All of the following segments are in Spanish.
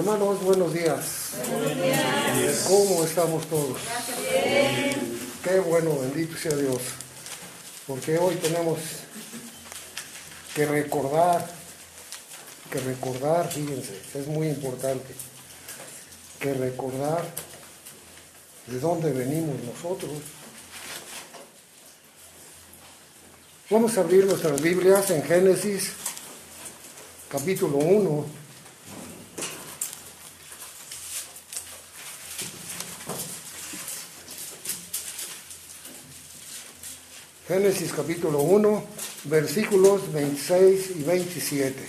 Hermanos, buenos días. ¿Cómo estamos todos? Qué bueno, bendito sea Dios. Porque hoy tenemos que recordar, que recordar, fíjense, es muy importante, que recordar de dónde venimos nosotros. Vamos a abrir nuestras Biblias en Génesis capítulo 1. Génesis capítulo 1, versículos 26 y 27.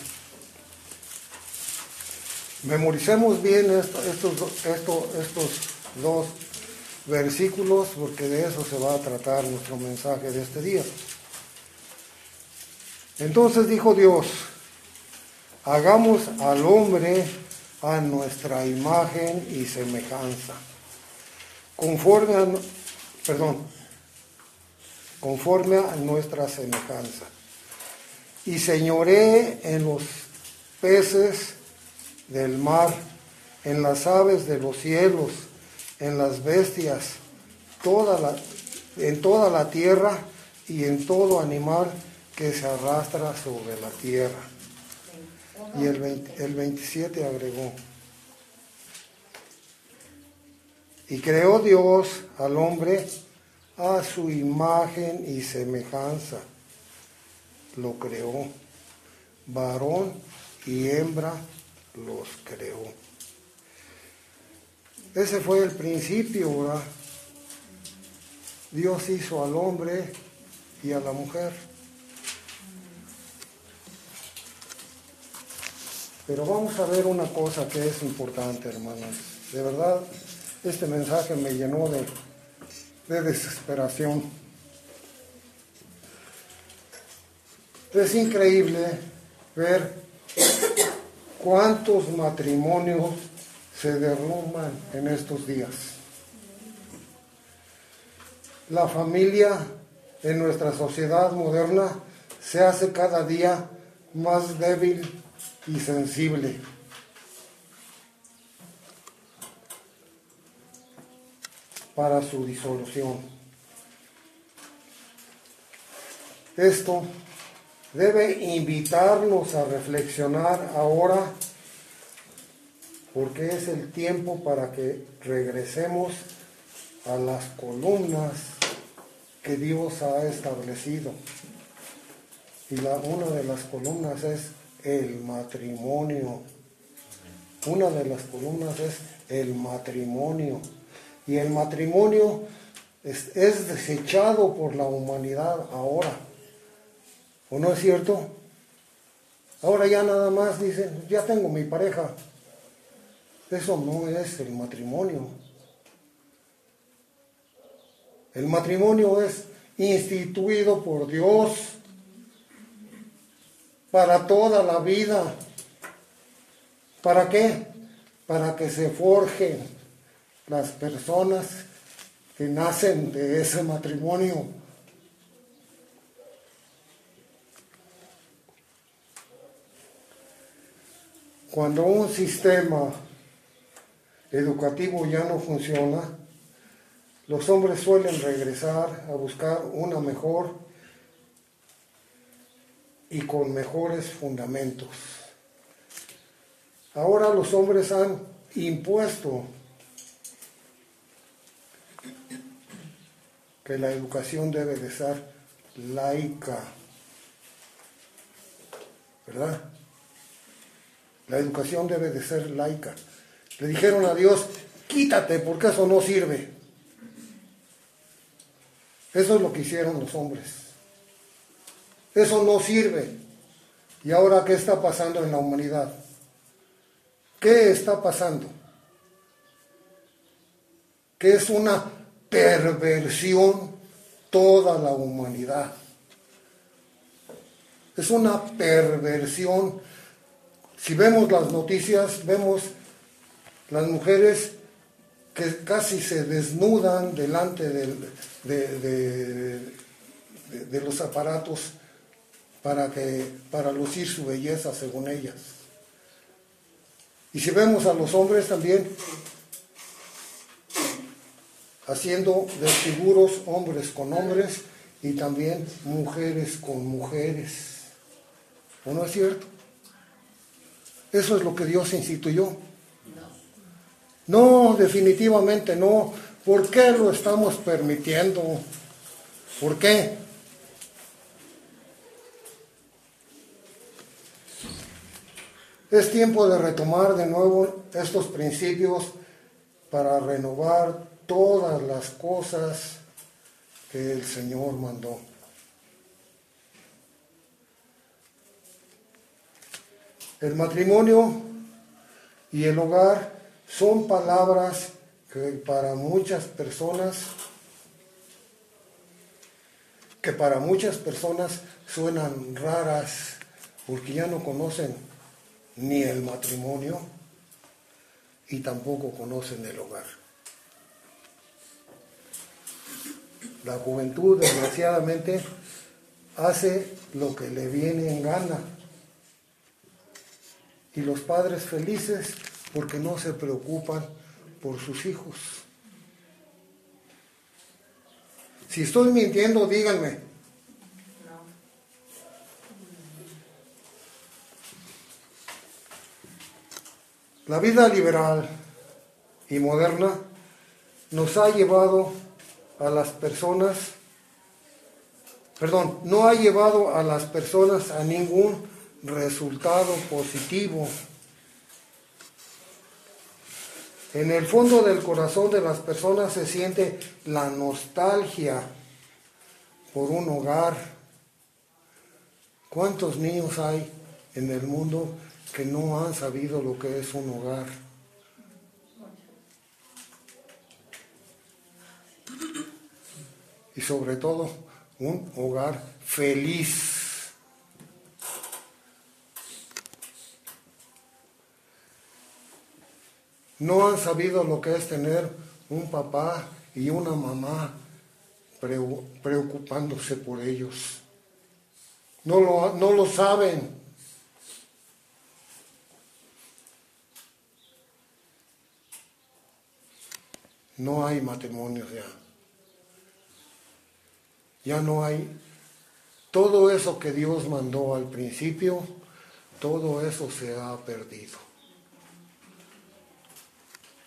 Memoricemos bien estos, estos dos versículos porque de eso se va a tratar nuestro mensaje de este día. Entonces dijo Dios, hagamos al hombre a nuestra imagen y semejanza, conforme a, perdón, conforme a nuestra semejanza. Y señoré en los peces del mar, en las aves de los cielos, en las bestias, toda la, en toda la tierra y en todo animal que se arrastra sobre la tierra. Y el, el 27 agregó, y creó Dios al hombre a su imagen y semejanza. Lo creó. Varón y hembra los creó. Ese fue el principio, ¿verdad? Dios hizo al hombre y a la mujer. Pero vamos a ver una cosa que es importante, hermanos. De verdad, este mensaje me llenó de de desesperación. Es increíble ver cuántos matrimonios se derrumban en estos días. La familia en nuestra sociedad moderna se hace cada día más débil y sensible. Para su disolución. Esto debe invitarnos a reflexionar ahora porque es el tiempo para que regresemos a las columnas que Dios ha establecido. Y la, una de las columnas es el matrimonio. Una de las columnas es el matrimonio y el matrimonio es, desechado por la humanidad ahora. ¿O no es cierto? Ahora ya nada más dicen, ya tengo mi pareja. Eso no es el matrimonio. El matrimonio es instituido por Dios para toda la vida. ¿Para qué? Para que se forjen las personas que nacen de ese matrimonio. Cuando un sistema educativo ya no funciona, los hombres suelen regresar a buscar una mejor y con mejores fundamentos. Ahora los hombres han impuesto que la educación debe de ser laica, ¿verdad? La educación debe de ser laica. Le dijeron a Dios, quítate porque eso no sirve. Eso es lo que hicieron los hombres. Eso no sirve. ¿Y ahora qué está pasando en la humanidad? ¿Qué está pasando? Que es una perversión toda la humanidad. Es una perversión. Si vemos las noticias, vemos las mujeres que casi se desnudan delante de, de, los aparatos para, que, para lucir su belleza según ellas. Y si vemos a los hombres también haciendo desfiguros hombres con hombres y también mujeres con mujeres. ¿O no es cierto? Eso es lo que Dios instituyó. No, definitivamente no. ¿Por qué lo estamos permitiendo? ¿Por qué? Es tiempo de retomar de nuevo estos principios para renovar todas las cosas que el Señor mandó. El matrimonio y el hogar son palabras que para muchas personas que para muchas personas suenan raras porque ya no conocen ni el matrimonio y tampoco conocen el hogar. La juventud, desgraciadamente, hace lo que le viene en gana. Y los padres felices porque no se preocupan por sus hijos. Si estoy mintiendo, díganme. La vida liberal y moderna nos ha llevado a las personas, perdón, no ha llevado a las personas a ningún resultado positivo. En el fondo del corazón de las personas se siente la nostalgia por un hogar. ¿Cuántos niños hay en el mundo que no han sabido lo que es un hogar. Y sobre todo, un hogar feliz. No han sabido lo que es tener un papá y una mamá preocupándose por ellos. No lo, no lo saben. no hay matrimonios ya. Ya no hay todo eso que Dios mandó al principio, todo eso se ha perdido.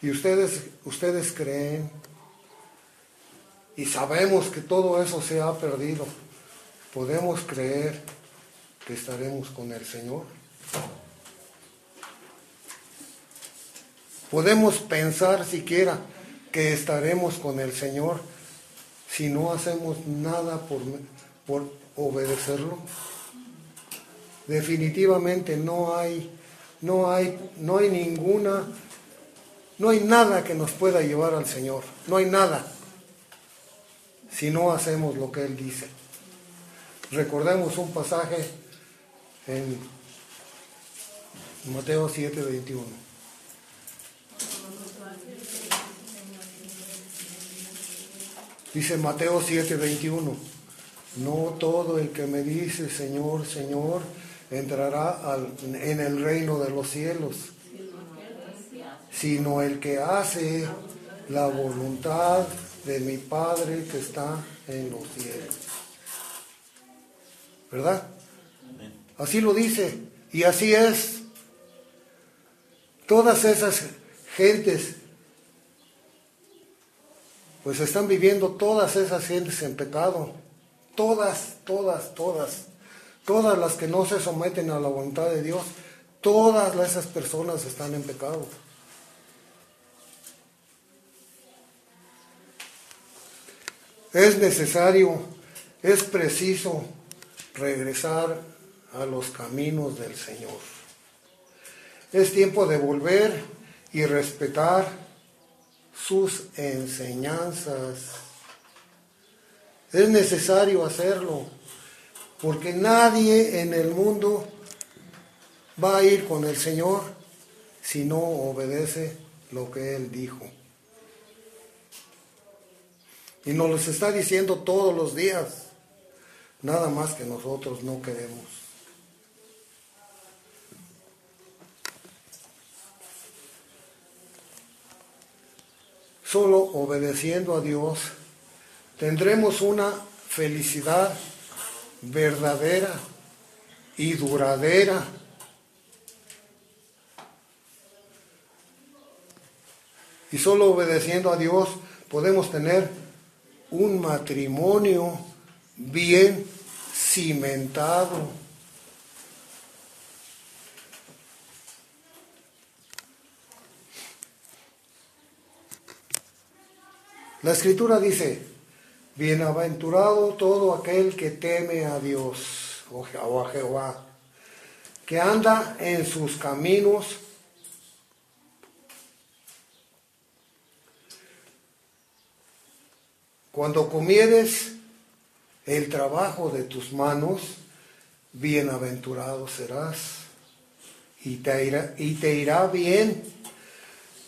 Y ustedes, ustedes creen y sabemos que todo eso se ha perdido. ¿Podemos creer que estaremos con el Señor? ¿Podemos pensar siquiera que estaremos con el Señor si no hacemos nada por, por obedecerlo? Definitivamente no hay, no hay, no hay ninguna, no hay nada que nos pueda llevar al Señor. No hay nada si no hacemos lo que Él dice. Recordemos un pasaje en Mateo 7, 21. Dice Mateo 7:21, no todo el que me dice Señor, Señor, entrará en el reino de los cielos, sino el que hace la voluntad de mi Padre que está en los cielos. ¿Verdad? Así lo dice y así es. Todas esas gentes pues están viviendo todas esas gentes en pecado. Todas, todas, todas. Todas las que no se someten a la voluntad de Dios, todas esas personas están en pecado. Es necesario, es preciso regresar a los caminos del Señor. Es tiempo de volver y respetar sus enseñanzas. Es necesario hacerlo, porque nadie en el mundo va a ir con el Señor si no obedece lo que Él dijo. Y nos lo está diciendo todos los días, nada más que nosotros no queremos. Solo obedeciendo a Dios, tendremos una felicidad verdadera y duradera. Y solo obedeciendo a Dios podemos tener un matrimonio bien cimentado. La escritura dice, bienaventurado todo aquel que teme a Dios o a Jehová, que anda en sus caminos. Cuando comieres el trabajo de tus manos, bienaventurado serás y te irá, y te irá bien.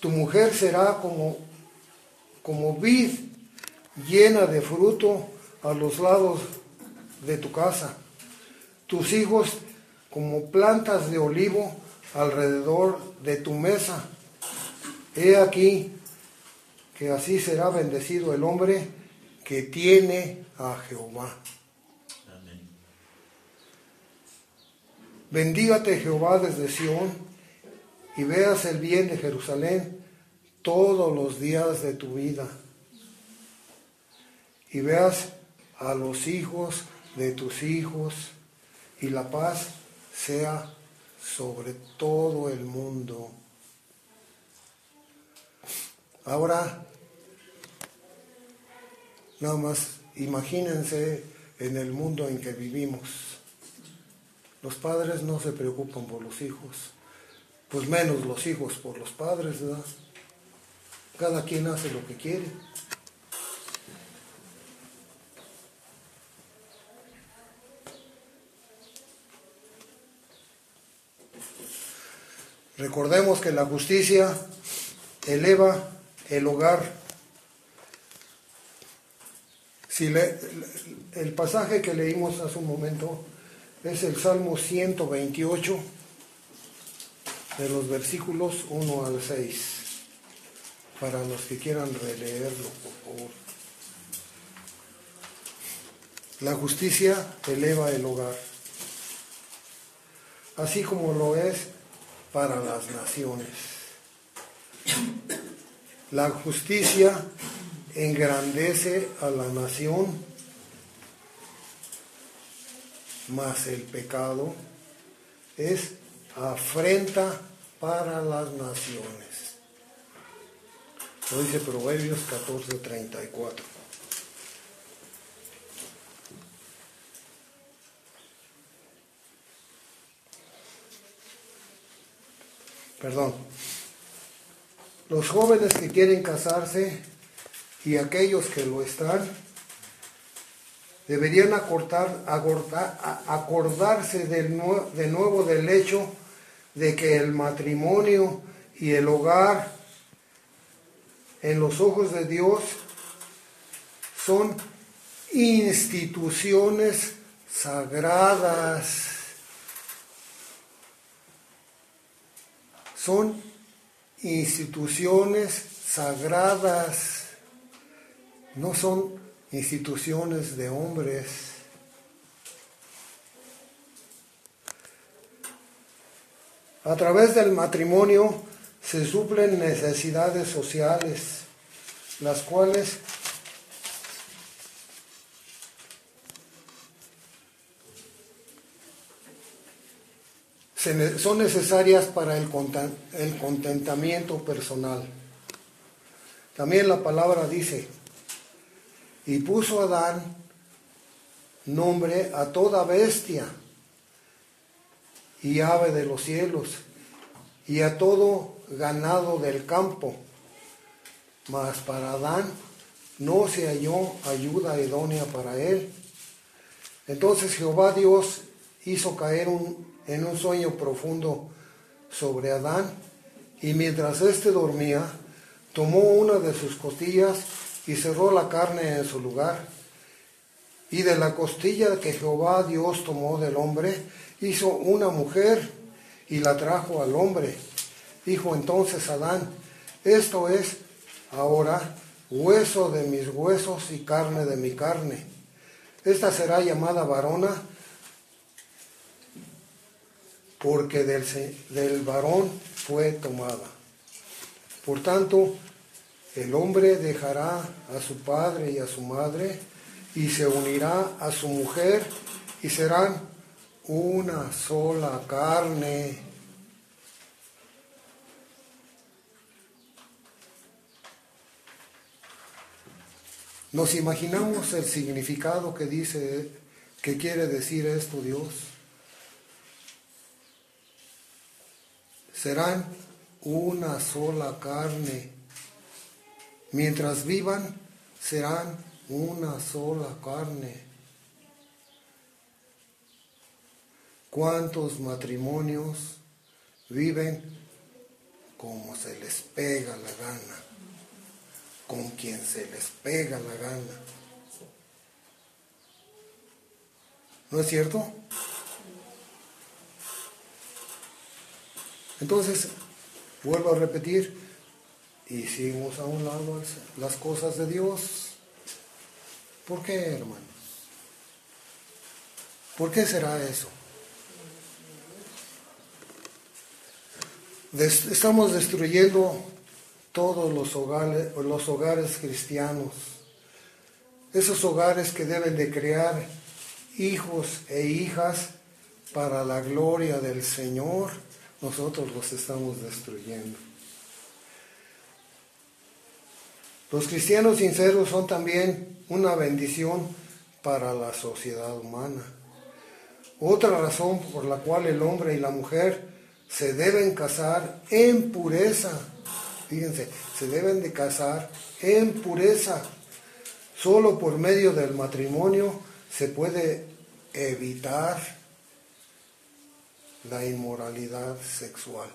Tu mujer será como, como vid llena de fruto a los lados de tu casa. Tus hijos como plantas de olivo alrededor de tu mesa. He aquí que así será bendecido el hombre que tiene a Jehová. Amén. Bendígate Jehová desde Sión y veas el bien de Jerusalén todos los días de tu vida. Y veas a los hijos de tus hijos y la paz sea sobre todo el mundo. Ahora Nada más imagínense en el mundo en que vivimos. Los padres no se preocupan por los hijos, pues menos los hijos por los padres, ¿verdad? Cada quien hace lo que quiere. Recordemos que la justicia eleva el hogar si el pasaje que leímos hace un momento es el Salmo 128, de los versículos 1 al 6, para los que quieran releerlo, por favor. La justicia eleva el hogar, así como lo es para las naciones. La justicia engrandece a la nación, mas el pecado es afrenta para las naciones. Lo dice Proverbios 14:34. Perdón. Los jóvenes que quieren casarse y aquellos que lo están deberían acordarse de nuevo del hecho de que el matrimonio y el hogar en los ojos de Dios son instituciones sagradas. Son instituciones sagradas no son instituciones de hombres. A través del matrimonio se suplen necesidades sociales, las cuales son necesarias para el contentamiento personal. También la palabra dice, y puso Adán nombre a toda bestia y ave de los cielos y a todo ganado del campo. Mas para Adán no se halló ayuda idónea para él. Entonces Jehová Dios hizo caer en un sueño profundo sobre Adán y mientras éste dormía, tomó una de sus costillas y cerró la carne en su lugar. Y de la costilla que Jehová Dios tomó del hombre, hizo una mujer y la trajo al hombre. Dijo entonces Adán, esto es ahora hueso de mis huesos y carne de mi carne. Esta será llamada varona porque del, del varón fue tomada. Por tanto, el hombre dejará a su padre y a su madre y se unirá a su mujer y serán una sola carne. Nos imaginamos el significado que dice, que quiere decir esto Dios. Serán una sola carne. Mientras vivan, serán una sola carne. ¿Cuántos matrimonios viven como se les pega la gana? Con quien se les pega la gana. ¿No es cierto? Entonces, vuelvo a repetir, hicimos a un lado las cosas de Dios. ¿Por qué, hermanos? ¿Por qué será eso? estamos destruyendo todos los hogares, los hogares cristianos, esos hogares que deben de crear hijos e hijas para la gloria del Señor, nosotros los estamos destruyendo. Los cristianos sinceros son también una bendición para la sociedad humana. Otra razón por la cual el hombre y la mujer se deben casar en pureza. Fíjense, se deben de casar en pureza. Solo por medio del matrimonio se puede evitar la inmoralidad sexual.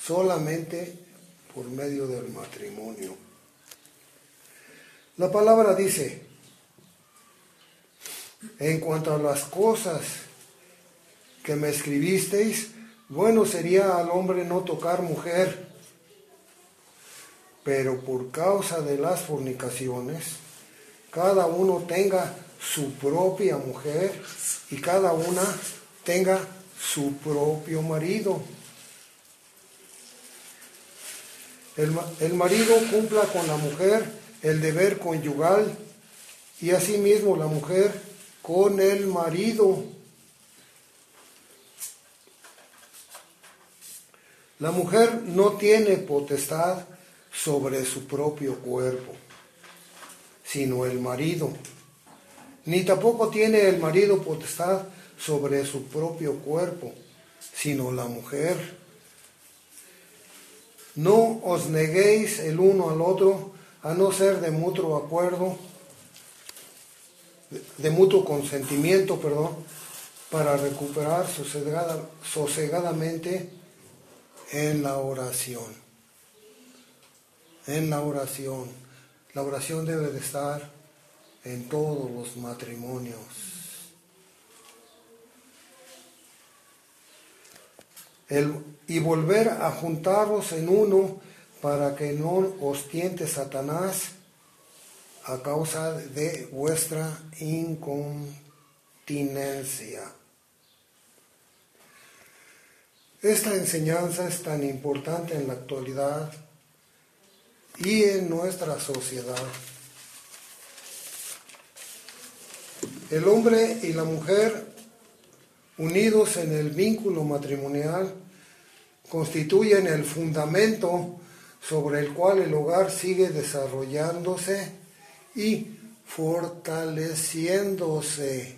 Solamente por medio del matrimonio. La palabra dice, en cuanto a las cosas que me escribisteis, bueno sería al hombre no tocar mujer, pero por causa de las fornicaciones, cada uno tenga su propia mujer y cada una tenga su propio marido. El, el, marido cumpla con la mujer el deber conyugal y asimismo la mujer con el marido. La mujer no tiene potestad sobre su propio cuerpo, sino el marido. Ni tampoco tiene el marido potestad sobre su propio cuerpo, sino la mujer. No os neguéis el uno al otro, a no ser de mutuo acuerdo, de mutuo consentimiento, perdón, para recuperar sosegadamente en la oración. En la oración. La oración debe de estar en todos los matrimonios. y volver a juntaros en uno para que no os tiente Satanás a causa de vuestra incontinencia. Esta enseñanza es tan importante en la actualidad y en nuestra sociedad. El hombre y la mujer, unidos en el vínculo matrimonial, constituyen el fundamento sobre el cual el hogar sigue desarrollándose y fortaleciéndose.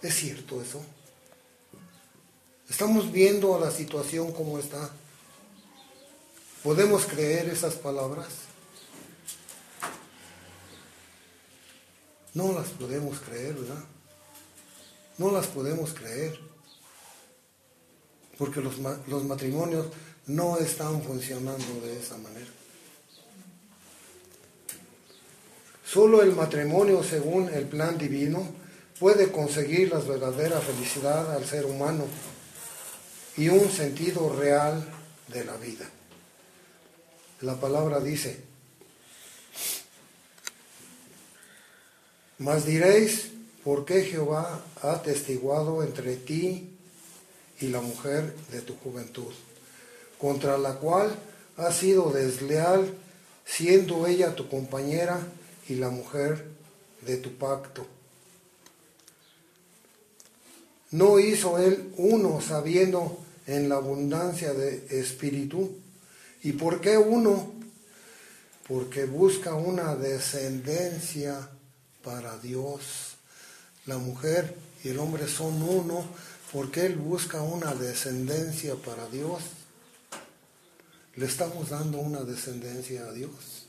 ¿Es cierto eso? Estamos viendo la situación como está. ¿Podemos creer esas palabras? No las podemos creer, ¿verdad? No las podemos creer. Porque los, los matrimonios no están funcionando de esa manera. Solo el matrimonio, según el plan divino, puede conseguir la verdadera felicidad al ser humano y un sentido real de la vida la palabra dice, mas diréis, ¿por qué Jehová ha testiguado entre ti y la mujer de tu juventud, contra la cual has sido desleal, siendo ella tu compañera y la mujer de tu pacto? ¿No hizo él uno sabiendo en la abundancia de espíritu? ¿Y por qué uno? Porque busca una descendencia para Dios. La mujer y el hombre son uno porque Él busca una descendencia para Dios. Le estamos dando una descendencia a Dios.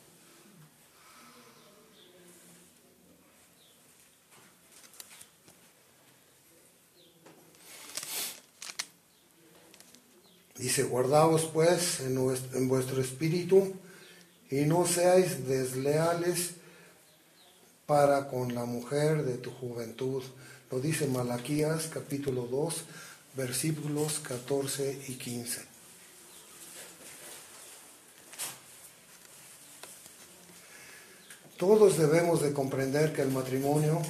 Dice, guardaos pues en, vuestro espíritu y no seáis desleales para con la mujer de tu juventud. Lo dice Malaquías capítulo 2, versículos 14 y 15. Todos debemos de comprender que el matrimonio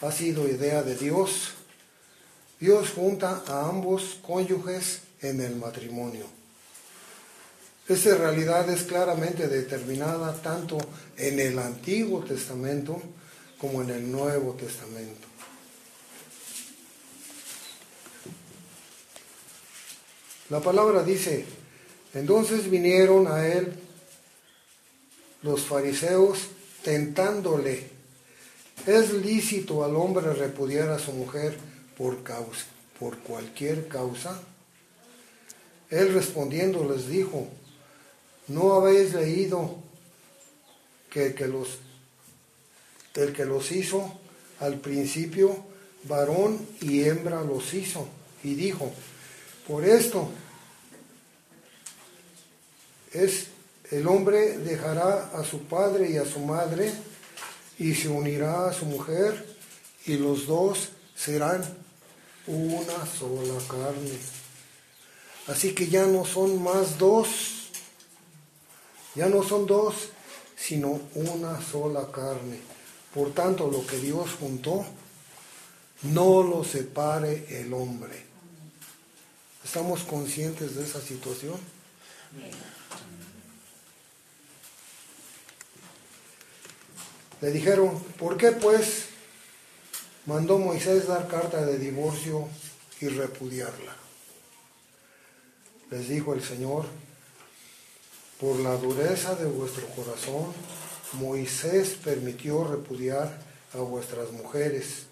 ha sido idea de Dios. Dios junta a ambos cónyuges en el matrimonio. Esta realidad es claramente determinada tanto en el Antiguo Testamento como en el Nuevo Testamento. La palabra dice, entonces vinieron a él los fariseos tentándole, ¿es lícito al hombre repudiar a su mujer por, causa, por cualquier causa? Él respondiendo les dijo, ¿no habéis leído que el que los, el que los hizo al principio, varón y hembra los hizo? Y dijo, por esto es el hombre dejará a su padre y a su madre y se unirá a su mujer y los dos serán una sola carne. Así que ya no son más dos, ya no son dos, sino una sola carne. Por tanto, lo que Dios juntó, no lo separe el hombre. ¿Estamos conscientes de esa situación? Le dijeron, ¿por qué pues mandó Moisés dar carta de divorcio y repudiarla? Les dijo el Señor, por la dureza de vuestro corazón, Moisés permitió repudiar a vuestras mujeres,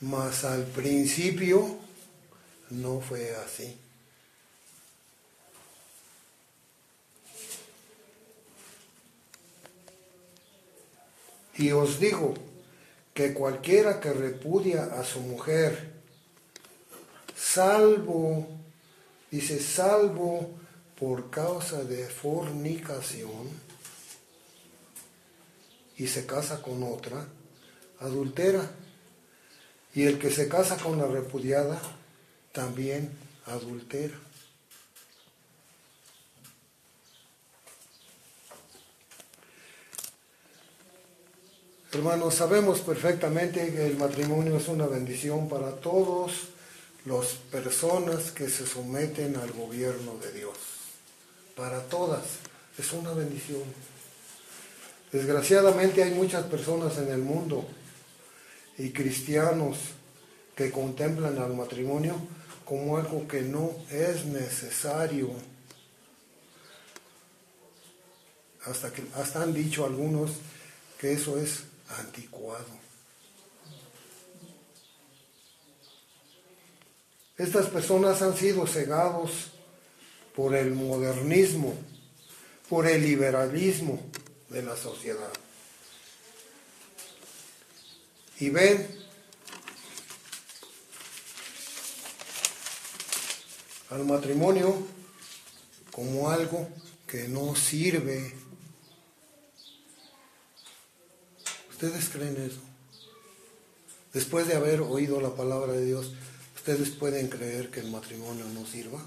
mas al principio no fue así. Y os digo que cualquiera que repudia a su mujer, salvo Dice, salvo por causa de fornicación y se casa con otra, adultera. Y el que se casa con la repudiada, también adultera. Hermanos, sabemos perfectamente que el matrimonio es una bendición para todos las personas que se someten al gobierno de Dios. Para todas es una bendición. Desgraciadamente hay muchas personas en el mundo y cristianos que contemplan al matrimonio como algo que no es necesario. Hasta, que, hasta han dicho algunos que eso es anticuado. Estas personas han sido cegados por el modernismo, por el liberalismo de la sociedad. Y ven al matrimonio como algo que no sirve. ¿Ustedes creen eso? Después de haber oído la palabra de Dios, ¿Ustedes pueden creer que el matrimonio no sirva?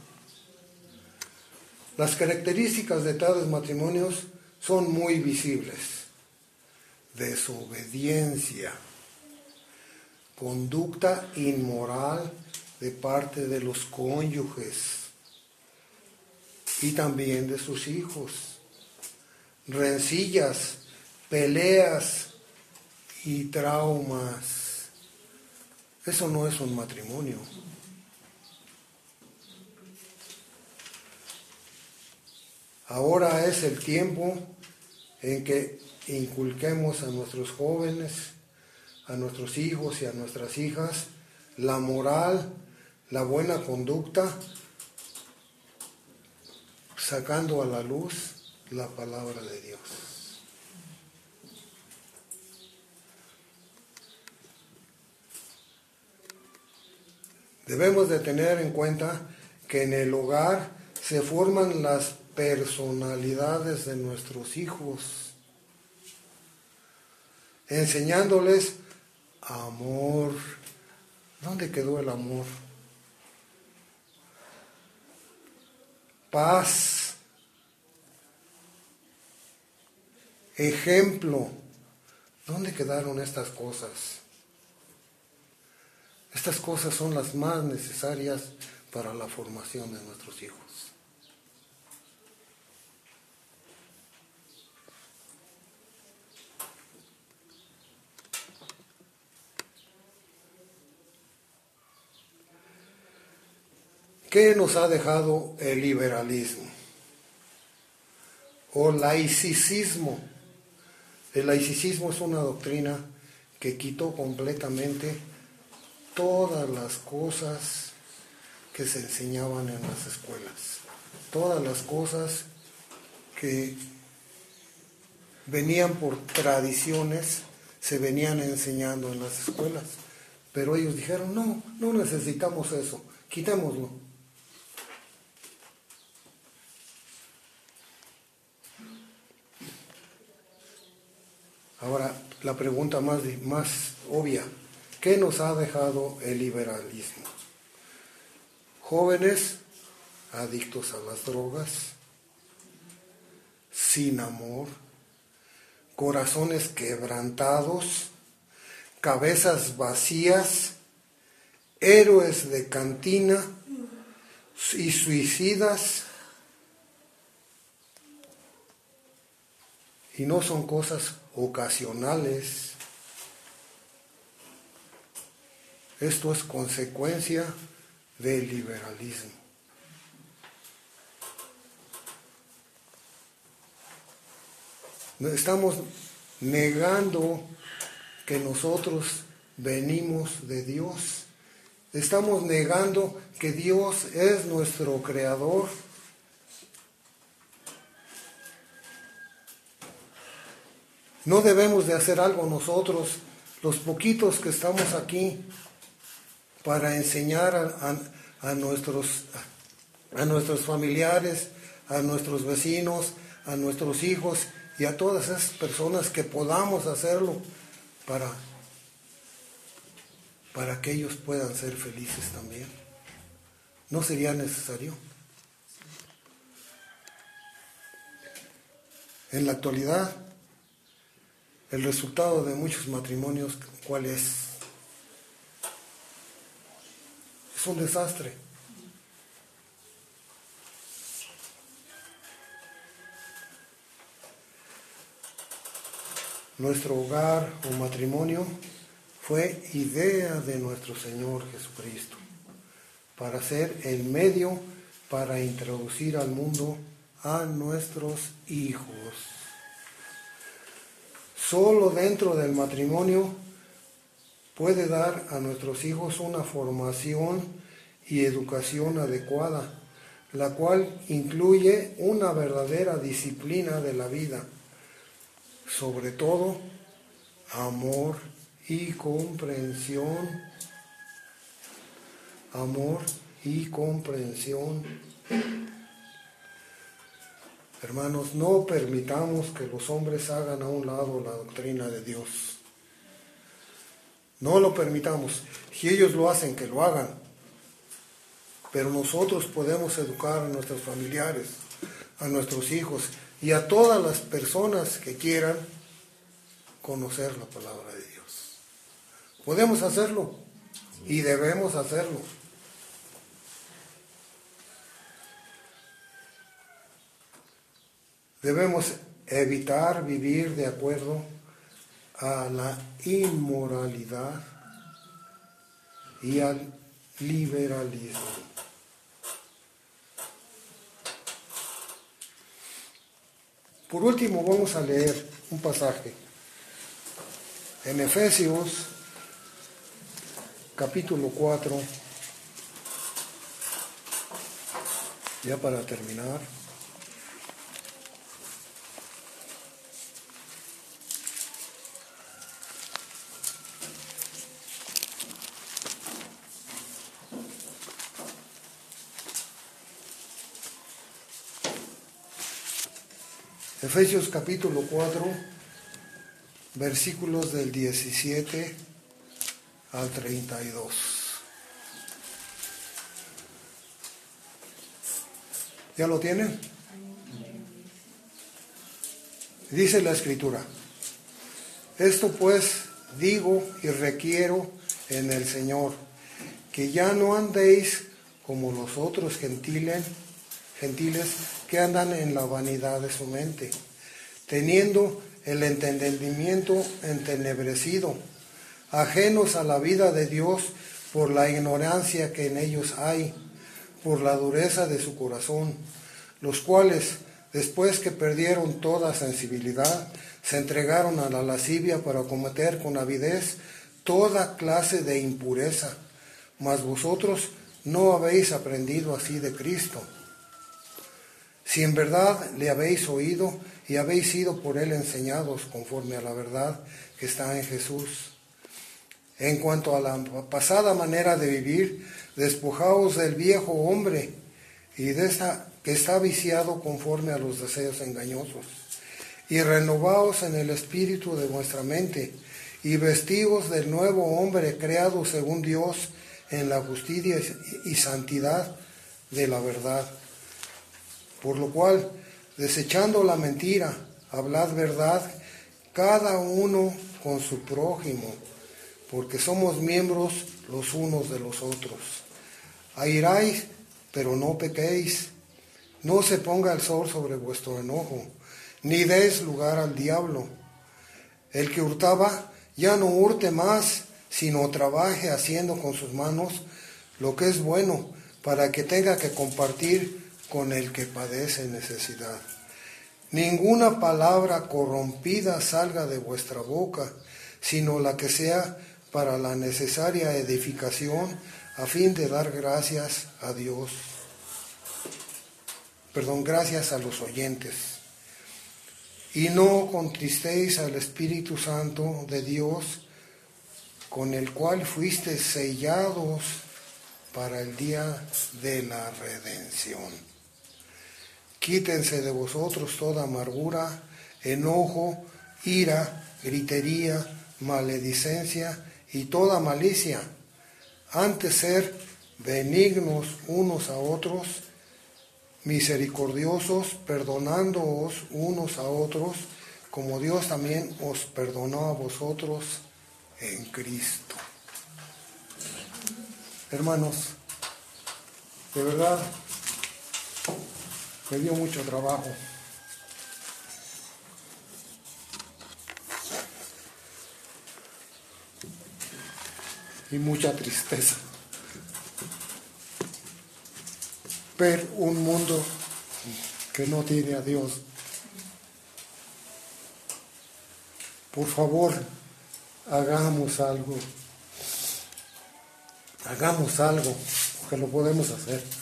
Las características de tales matrimonios son muy visibles. Desobediencia, conducta inmoral de parte de los cónyuges y también de sus hijos, rencillas, peleas y traumas. Eso no es un matrimonio. Ahora es el tiempo en que inculquemos a nuestros jóvenes, a nuestros hijos y a nuestras hijas la moral, la buena conducta, sacando a la luz la palabra de Dios. Debemos de tener en cuenta que en el hogar se forman las personalidades de nuestros hijos, enseñándoles amor. ¿Dónde quedó el amor? Paz. Ejemplo. ¿Dónde quedaron estas cosas? Estas cosas son las más necesarias para la formación de nuestros hijos. ¿Qué nos ha dejado el liberalismo? O laicismo. El laicismo es una doctrina que quitó completamente todas las cosas que se enseñaban en las escuelas, todas las cosas que venían por tradiciones, se venían enseñando en las escuelas. Pero ellos dijeron, no, no necesitamos eso, quitémoslo. Ahora, la pregunta más, más obvia, ¿qué nos ha dejado el liberalismo? Jóvenes adictos a las drogas, sin amor, corazones quebrantados, cabezas vacías, héroes de cantina y suicidas. Y no son cosas ocasionales. Esto es consecuencia del liberalismo. Estamos negando que nosotros venimos de Dios. Estamos negando que Dios es nuestro creador. No debemos de hacer algo nosotros, los poquitos que estamos aquí, para enseñar a, nuestros, a nuestros familiares, a nuestros vecinos, a nuestros hijos y a todas esas personas que podamos hacerlo para, para que ellos puedan ser felices también. ¿No sería necesario? En la actualidad, el resultado de muchos matrimonios, ¿cuál es? Un desastre. Nuestro hogar o matrimonio fue idea de nuestro Señor Jesucristo para ser el medio para introducir al mundo a nuestros hijos. Solo dentro del matrimonio puede dar a nuestros hijos una formación y educación adecuada, la cual incluye una verdadera disciplina de la vida, sobre todo amor y comprensión, amor y comprensión Hermanos, no permitamos que los hombres hagan a un lado la doctrina de Dios. No lo permitamos. Si ellos lo hacen, que lo hagan. Pero nosotros podemos educar a nuestros familiares, a nuestros hijos y a todas las personas que quieran conocer la palabra de Dios. Podemos hacerlo y debemos hacerlo. Debemos evitar vivir de acuerdo a la inmoralidad y al liberalismo. Por último, vamos a leer un pasaje en Efesios capítulo 4, ya para terminar. Efesios capítulo 4, versículos del 17 al 32. ¿Ya lo tienen? Dice la escritura, esto pues digo y requiero en el Señor, que ya no andéis como los otros gentiles, gentiles que andan en la vanidad de su mente, teniendo el entendimiento entenebrecido, ajenos a la vida de Dios por la ignorancia que en ellos hay, por la dureza de su corazón, los cuales, después que perdieron toda sensibilidad, se entregaron a la lascivia para cometer con avidez toda clase de impureza. Mas vosotros no habéis aprendido así de Cristo si en verdad le habéis oído y habéis sido por él enseñados conforme a la verdad que está en Jesús. En cuanto a la pasada manera de vivir, despojaos del viejo hombre y de esa que está viciado conforme a los deseos engañosos, y renovaos en el espíritu de vuestra mente, y vestíos del nuevo hombre creado según Dios en la justicia y santidad de la verdad por lo cual, desechando la mentira, hablad verdad, cada uno con su prójimo, porque somos miembros los unos de los otros. Airáis, pero no pequéis. No se ponga el sol sobre vuestro enojo, ni deis lugar al diablo. El que hurtaba, ya no hurte más, sino trabaje haciendo con sus manos lo que es bueno, para que tenga que compartir con el que padece necesidad. Ninguna palabra corrompida salga de vuestra boca, sino la que sea para la necesaria edificación a fin de dar gracias a Dios. Perdón, gracias a los oyentes. Y no contristéis al Espíritu Santo de Dios, con el cual fuisteis sellados para el día de la redención. Quítense de vosotros toda amargura, enojo, ira, gritería, maledicencia y toda malicia. Antes ser benignos unos a otros, misericordiosos, perdonándoos unos a otros, como Dios también os perdonó a vosotros en Cristo. Hermanos, de verdad, me dio mucho trabajo. Y mucha tristeza. Ver un mundo que no tiene a Dios. Por favor, hagamos algo. Hagamos algo, que lo podemos hacer.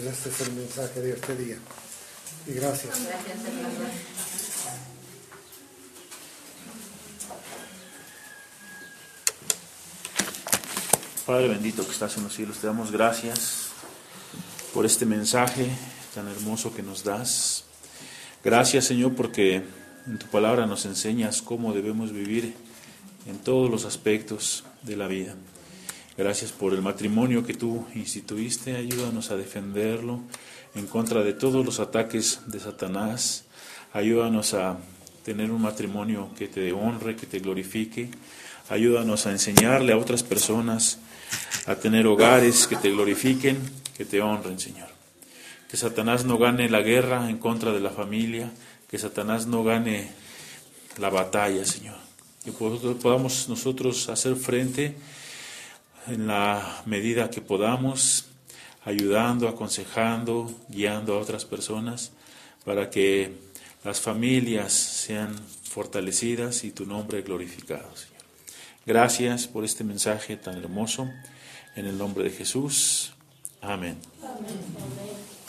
Pues este es el mensaje de este día. Y gracias. Padre bendito que estás en los cielos, te damos gracias por este mensaje tan hermoso que nos das. Gracias Señor porque en tu palabra nos enseñas cómo debemos vivir en todos los aspectos de la vida. Gracias por el matrimonio que tú instituiste. Ayúdanos a defenderlo en contra de todos los ataques de Satanás. Ayúdanos a tener un matrimonio que te honre, que te glorifique. Ayúdanos a enseñarle a otras personas a tener hogares que te glorifiquen, que te honren, Señor. Que Satanás no gane la guerra en contra de la familia, que Satanás no gane la batalla, Señor. Que podamos nosotros hacer frente en la medida que podamos, ayudando, aconsejando, guiando a otras personas, para que las familias sean fortalecidas y tu nombre glorificado, Señor. Gracias por este mensaje tan hermoso. En el nombre de Jesús. Amén. Amén.